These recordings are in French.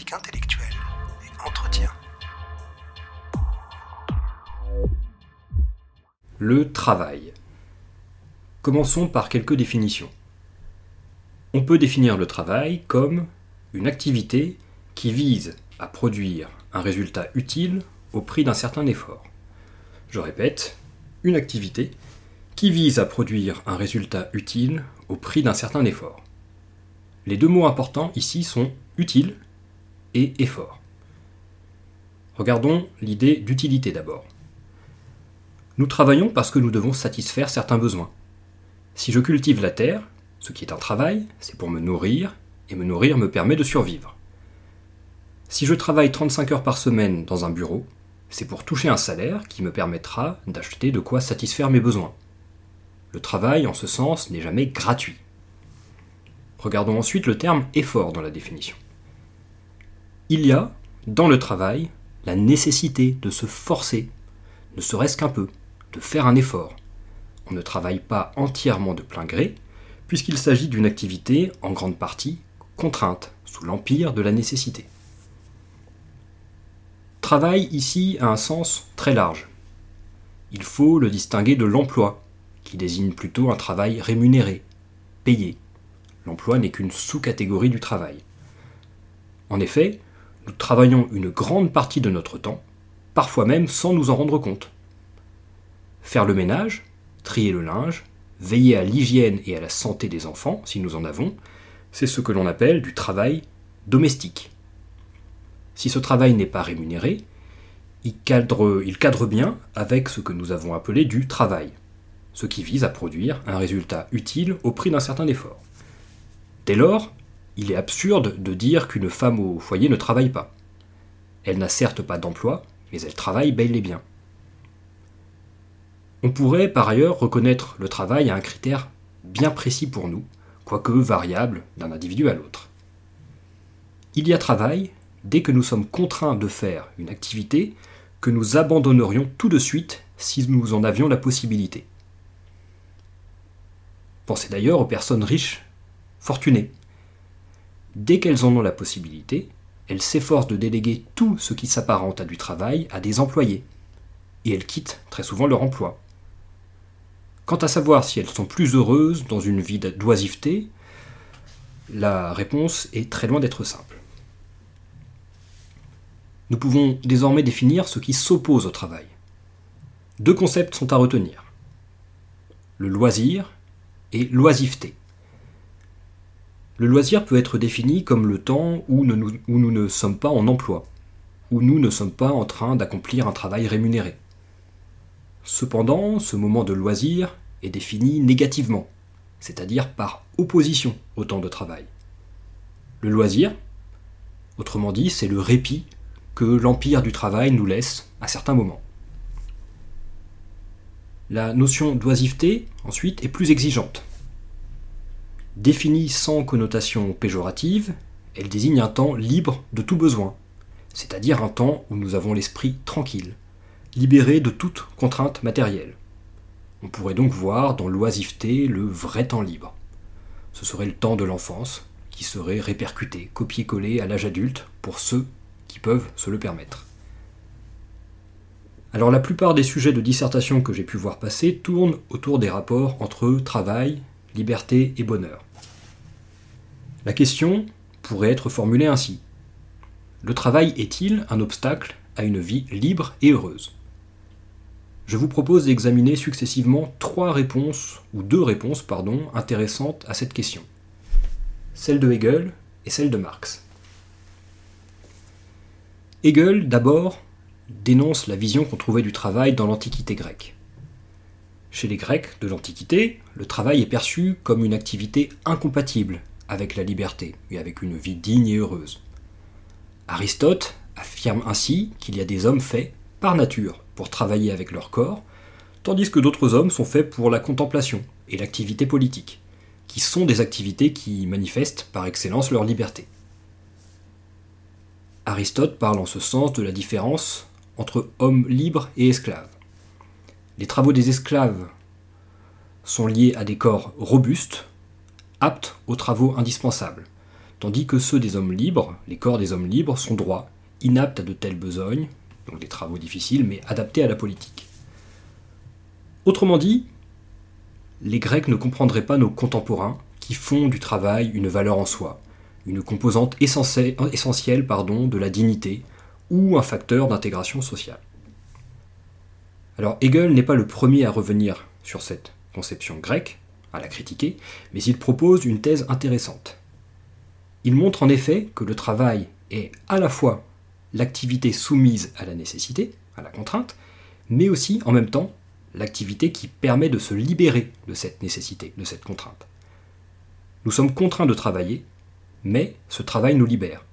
intellectuelle et entretien. Le travail. Commençons par quelques définitions. On peut définir le travail comme une activité qui vise à produire un résultat utile au prix d'un certain effort. Je répète, une activité qui vise à produire un résultat utile au prix d'un certain effort. Les deux mots importants ici sont utile et effort. Regardons l'idée d'utilité d'abord. Nous travaillons parce que nous devons satisfaire certains besoins. Si je cultive la terre, ce qui est un travail, c'est pour me nourrir, et me nourrir me permet de survivre. Si je travaille 35 heures par semaine dans un bureau, c'est pour toucher un salaire qui me permettra d'acheter de quoi satisfaire mes besoins. Le travail, en ce sens, n'est jamais gratuit. Regardons ensuite le terme effort dans la définition. Il y a, dans le travail, la nécessité de se forcer, ne serait-ce qu'un peu, de faire un effort. On ne travaille pas entièrement de plein gré, puisqu'il s'agit d'une activité, en grande partie, contrainte, sous l'empire de la nécessité. Travail ici a un sens très large. Il faut le distinguer de l'emploi, qui désigne plutôt un travail rémunéré, payé. L'emploi n'est qu'une sous-catégorie du travail. En effet, nous travaillons une grande partie de notre temps, parfois même sans nous en rendre compte. Faire le ménage, trier le linge, veiller à l'hygiène et à la santé des enfants, si nous en avons, c'est ce que l'on appelle du travail domestique. Si ce travail n'est pas rémunéré, il cadre, bien avec ce que nous avons appelé du travail, ce qui vise à produire un résultat utile au prix d'un certain effort. Dès lors, il est absurde de dire qu'une femme au foyer ne travaille pas. Elle n'a certes pas d'emploi, mais elle travaille bel et bien. On pourrait par ailleurs reconnaître le travail à un critère bien précis pour nous, quoique variable d'un individu à l'autre. Il y a travail dès que nous sommes contraints de faire une activité que nous abandonnerions tout de suite si nous en avions la possibilité. Pensez d'ailleurs aux personnes riches, fortunées. Dès qu'elles en ont la possibilité, elles s'efforcent de déléguer tout ce qui s'apparente à du travail à des employés, et elles quittent très souvent leur emploi. Quant à savoir si elles sont plus heureuses dans une vie d'oisiveté, la réponse est très loin d'être simple. Nous pouvons désormais définir ce qui s'oppose au travail. Deux concepts sont à retenir. Le loisir et l'oisiveté. Le loisir peut être défini comme le temps où nous, ne sommes pas en emploi, où nous ne sommes pas en train d'accomplir un travail rémunéré. Cependant, ce moment de loisir est défini négativement, c'est-à-dire par opposition au temps de travail. Le loisir, autrement dit, c'est le répit que l'empire du travail nous laisse à certains moments. La notion d'oisiveté, ensuite, est plus exigeante. Définie sans connotation péjorative, elle désigne un temps libre de tout besoin, c'est-à-dire un temps où nous avons l'esprit tranquille, libéré de toute contrainte matérielle. On pourrait donc voir dans l'oisiveté le vrai temps libre. Ce serait le temps de l'enfance, qui serait répercuté, copié-collé à l'âge adulte pour ceux qui peuvent se le permettre. Alors la plupart des sujets de dissertation que j'ai pu voir passer tournent autour des rapports entre travail, liberté et bonheur. La question pourrait être formulée ainsi. Le travail est-il un obstacle à une vie libre et heureuse? Je vous propose d'examiner successivement trois réponses, ou deux réponses, pardon, intéressantes à cette question. Celle de Hegel et celle de Marx. Hegel, d'abord, dénonce la vision qu'on trouvait du travail dans l'Antiquité grecque. Chez les Grecs de l'Antiquité, le travail est perçu comme une activité incompatible avec la liberté et avec une vie digne et heureuse. Aristote affirme ainsi qu'il y a des hommes faits par nature pour travailler avec leur corps, tandis que d'autres hommes sont faits pour la contemplation et l'activité politique, qui sont des activités qui manifestent par excellence leur liberté. Aristote parle en ce sens de la différence entre hommes libres et esclaves. Les travaux des esclaves sont liés à des corps robustes, aptes aux travaux indispensables, tandis que ceux des hommes libres, les corps des hommes libres, sont droits, inaptes à de telles besognes, donc des travaux difficiles, mais adaptés à la politique. Autrement dit, les Grecs ne comprendraient pas nos contemporains qui font du travail une valeur en soi, une composante essentielle de la dignité ou un facteur d'intégration sociale. Alors Hegel n'est pas le premier à revenir sur cette conception grecque, à la critiquer, mais il propose une thèse intéressante. Il montre en effet que le travail est à la fois l'activité soumise à la nécessité, à la contrainte, mais aussi en même temps l'activité qui permet de se libérer de cette nécessité, de cette contrainte. Nous sommes contraints de travailler, mais ce travail nous libère.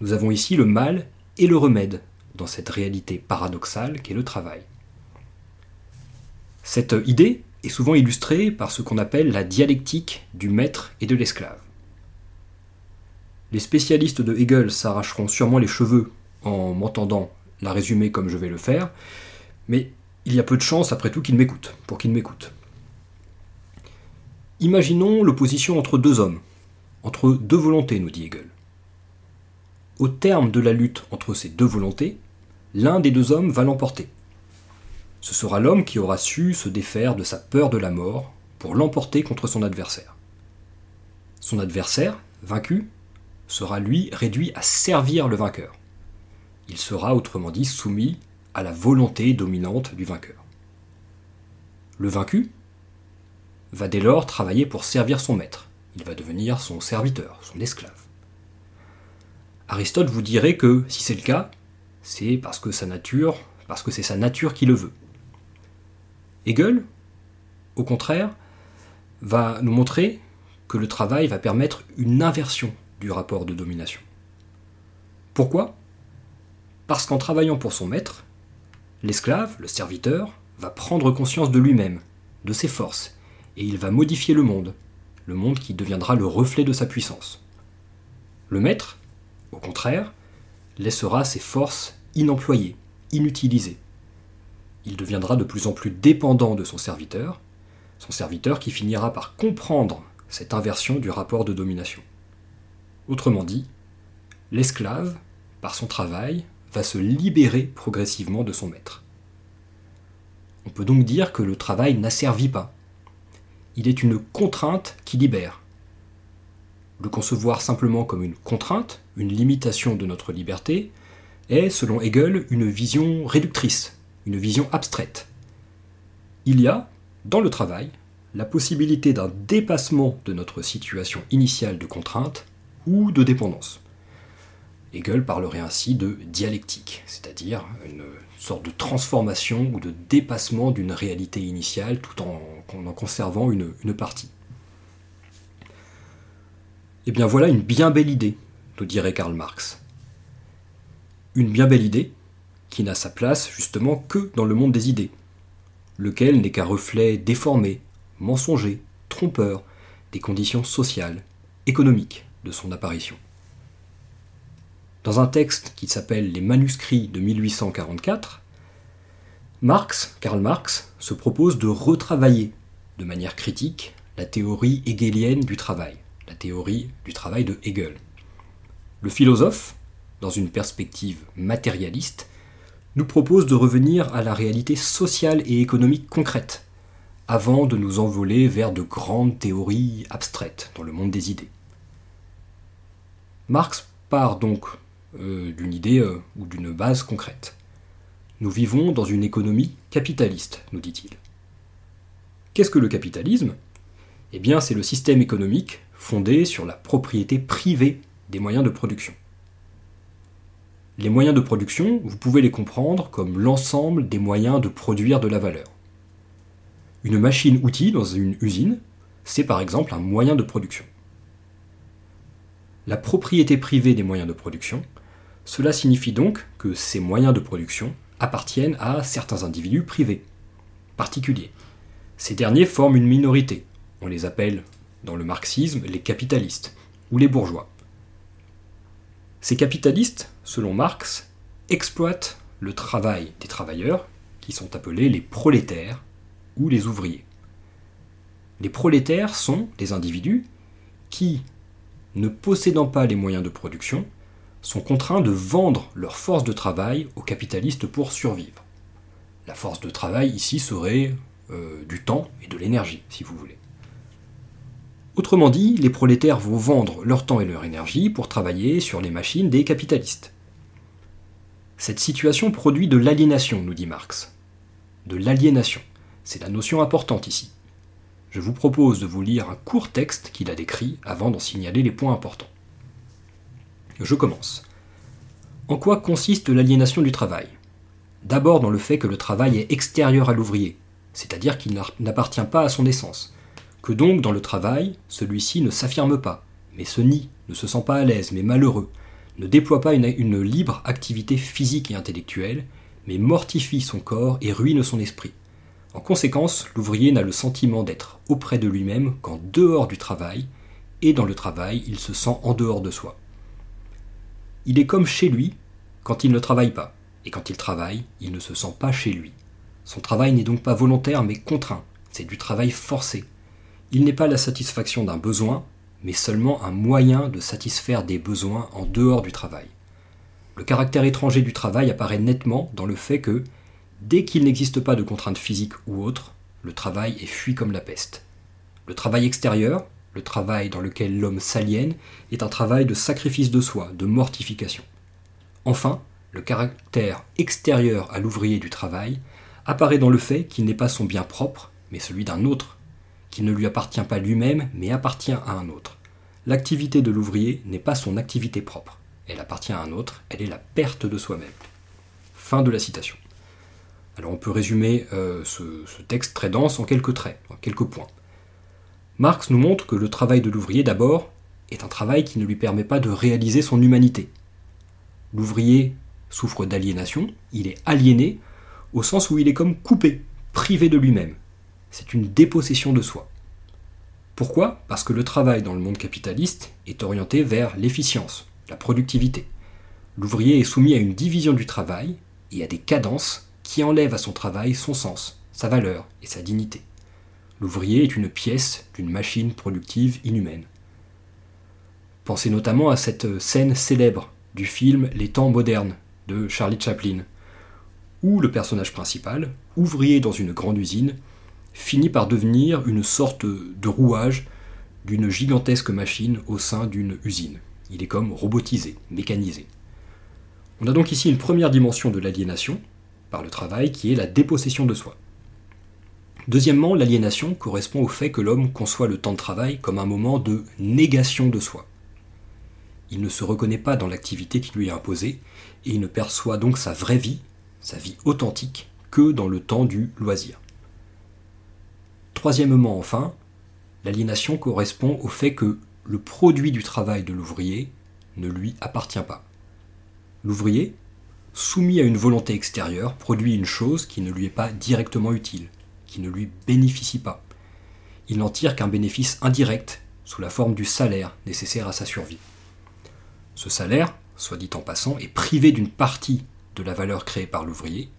Nous avons ici le mal et le remède dans cette réalité paradoxale qu'est le travail. Cette idée est souvent illustrée par ce qu'on appelle la dialectique du maître et de l'esclave. Les spécialistes de Hegel s'arracheront sûrement les cheveux en m'entendant la résumer comme je vais le faire, mais il y a peu de chance après tout qu'ils m'écoutent, pour qu'ils m'écoutent. Imaginons l'opposition entre deux hommes, entre deux volontés, nous dit Hegel. Au terme de la lutte entre ces deux volontés, l'un des deux hommes va l'emporter. Ce sera l'homme qui aura su se défaire de sa peur de la mort pour l'emporter contre son adversaire. Son adversaire, vaincu, sera lui réduit à servir le vainqueur. Il sera autrement dit soumis à la volonté dominante du vainqueur. Le vaincu va dès lors travailler pour servir son maître. Il va devenir son serviteur, son esclave. Aristote vous dirait que si c'est le cas, c'est parce que sa nature, parce que c'est sa nature qui le veut. Hegel, au contraire, va nous montrer que le travail va permettre une inversion du rapport de domination. Pourquoi? Parce qu'en travaillant pour son maître, l'esclave, le serviteur, va prendre conscience de lui-même, de ses forces, et il va modifier le monde, le monde qui deviendra le reflet de sa puissance. Le maître, au contraire, laissera ses forces inemployées, inutilisées. Il deviendra de plus en plus dépendant de son serviteur, son serviteur qui finira par comprendre cette inversion du rapport de domination. Autrement dit, l'esclave, par son travail, va se libérer progressivement de son maître. On peut donc dire que le travail n'asservit pas. Il est une contrainte qui libère. Le concevoir simplement comme une contrainte, une limitation de notre liberté, est, selon Hegel, une vision réductrice, une vision abstraite. Il y a, dans le travail, la possibilité d'un dépassement de notre situation initiale de contrainte ou de dépendance. Hegel parlerait ainsi de dialectique, c'est-à-dire une sorte de transformation ou de dépassement d'une réalité initiale tout en, en conservant une, partie. Eh bien voilà une bien belle idée, nous dirait Karl Marx. Une bien belle idée qui n'a sa place justement que dans le monde des idées, lequel n'est qu'un reflet déformé, mensonger, trompeur des conditions sociales, économiques, de son apparition. Dans un texte qui s'appelle Les manuscrits de 1844, Marx, Karl Marx, se propose de retravailler de manière critique la théorie hegelienne du travail, la théorie du travail de Hegel. Le philosophe, dans une perspective matérialiste, nous propose de revenir à la réalité sociale et économique concrète, avant de nous envoler vers de grandes théories abstraites dans le monde des idées. Marx part donc euh, d'une idée euh, ou d'une base concrète. Nous vivons dans une économie capitaliste, nous dit-il. Qu'est-ce que le capitalisme? Eh bien, c'est le système économique fondé sur la propriété privée des moyens de production. Les moyens de production, vous pouvez les comprendre comme l'ensemble des moyens de produire de la valeur. Une machine-outil dans une usine, c'est par exemple un moyen de production la propriété privée des moyens de production, cela signifie donc que ces moyens de production appartiennent à certains individus privés, particuliers. Ces derniers forment une minorité. On les appelle, dans le marxisme, les capitalistes ou les bourgeois. Ces capitalistes, selon Marx, exploitent le travail des travailleurs, qui sont appelés les prolétaires ou les ouvriers. Les prolétaires sont des individus qui, ne possédant pas les moyens de production, sont contraints de vendre leur force de travail aux capitalistes pour survivre. La force de travail ici serait euh, du temps et de l'énergie, si vous voulez. Autrement dit, les prolétaires vont vendre leur temps et leur énergie pour travailler sur les machines des capitalistes. Cette situation produit de l'aliénation, nous dit Marx. De l'aliénation. C'est la notion importante ici. Je vous propose de vous lire un court texte qu'il a décrit avant d'en signaler les points importants. Je commence. En quoi consiste l'aliénation du travail? D'abord dans le fait que le travail est extérieur à l'ouvrier, c'est-à-dire qu'il n'appartient pas à son essence, que donc dans le travail, celui-ci ne s'affirme pas, mais se nie, ne se sent pas à l'aise, mais malheureux, ne déploie pas une, libre activité physique et intellectuelle, mais mortifie son corps et ruine son esprit. En conséquence, l'ouvrier n'a le sentiment d'être auprès de lui-même qu'en dehors du travail, et dans le travail, il se sent en dehors de soi. Il est comme chez lui quand il ne travaille pas, et quand il travaille, il ne se sent pas chez lui. Son travail n'est donc pas volontaire mais contraint, c'est du travail forcé. Il n'est pas la satisfaction d'un besoin, mais seulement un moyen de satisfaire des besoins en dehors du travail. Le caractère étranger du travail apparaît nettement dans le fait que, dès qu'il n'existe pas de contrainte physique ou autre, le travail est fui comme la peste. Le travail extérieur, le travail dans lequel l'homme s'aliène, est un travail de sacrifice de soi, de mortification. Enfin, le caractère extérieur à l'ouvrier du travail apparaît dans le fait qu'il n'est pas son bien propre, mais celui d'un autre, qu'il ne lui appartient pas lui-même, mais appartient à un autre. L'activité de l'ouvrier n'est pas son activité propre, elle appartient à un autre, elle est la perte de soi-même. Fin de la citation. Alors on peut résumer euh, ce, texte très dense en quelques traits, en quelques points. Marx nous montre que le travail de l'ouvrier d'abord est un travail qui ne lui permet pas de réaliser son humanité. L'ouvrier souffre d'aliénation, il est aliéné au sens où il est comme coupé, privé de lui-même. C'est une dépossession de soi. Pourquoi? Parce que le travail dans le monde capitaliste est orienté vers l'efficience, la productivité. L'ouvrier est soumis à une division du travail et à des cadences qui enlèvent à son travail son sens, sa valeur et sa dignité. L'ouvrier est une pièce d'une machine productive inhumaine. Pensez notamment à cette scène célèbre du film Les temps modernes de Charlie Chaplin, où le personnage principal, ouvrier dans une grande usine, finit par devenir une sorte de rouage d'une gigantesque machine au sein d'une usine. Il est comme robotisé, mécanisé. On a donc ici une première dimension de l'aliénation, par le travail, qui est la dépossession de soi. Deuxièmement, l'aliénation correspond au fait que l'homme conçoit le temps de travail comme un moment de négation de soi. Il ne se reconnaît pas dans l'activité qui lui est imposée, et il ne perçoit donc sa vraie vie sa vie authentique, que dans le temps du loisir. Troisièmement, enfin, l'aliénation correspond au fait que le produit du travail de l'ouvrier ne lui appartient pas. L'ouvrier, soumis à une volonté extérieure, produit une chose qui ne lui est pas directement utile, qui ne lui bénéficie pas. Il n'en tire qu'un bénéfice indirect, sous la forme du salaire nécessaire à sa survie. Ce salaire, soit dit en passant, est privé d'une partie de la valeur créée par l'ouvrier,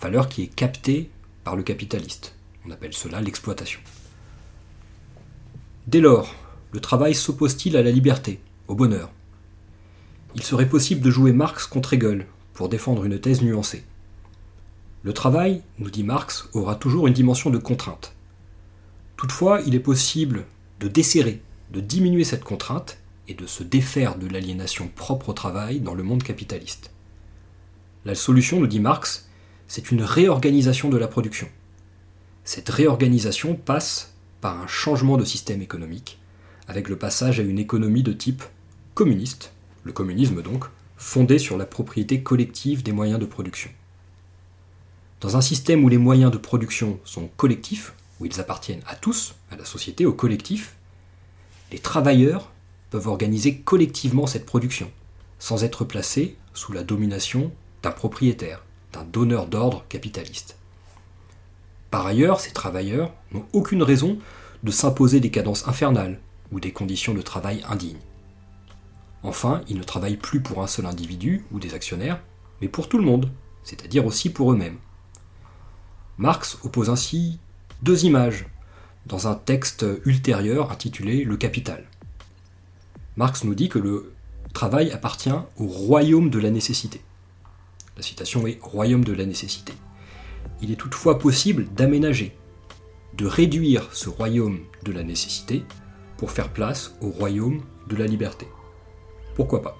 valeur qui est captée par le capitaliste. On appelle cela l'exploitation. Dès lors, le travail s'oppose-t-il à la liberté, au bonheur? Il serait possible de jouer Marx contre Hegel pour défendre une thèse nuancée. Le travail, nous dit Marx, aura toujours une dimension de contrainte. Toutefois, il est possible de desserrer, de diminuer cette contrainte et de se défaire de l'aliénation propre au travail dans le monde capitaliste. La solution, nous dit Marx, c'est une réorganisation de la production. Cette réorganisation passe par un changement de système économique, avec le passage à une économie de type communiste, le communisme donc, fondé sur la propriété collective des moyens de production. Dans un système où les moyens de production sont collectifs, où ils appartiennent à tous, à la société, au collectif, les travailleurs peuvent organiser collectivement cette production, sans être placés sous la domination d'un propriétaire, d'un donneur d'ordre capitaliste. Par ailleurs, ces travailleurs n'ont aucune raison de s'imposer des cadences infernales ou des conditions de travail indignes. Enfin, ils ne travaillent plus pour un seul individu ou des actionnaires, mais pour tout le monde, c'est-à-dire aussi pour eux-mêmes. Marx oppose ainsi deux images dans un texte ultérieur intitulé Le Capital. Marx nous dit que le travail appartient au royaume de la nécessité. La citation est royaume de la nécessité. Il est toutefois possible d'aménager, de réduire ce royaume de la nécessité pour faire place au royaume de la liberté. Pourquoi pas?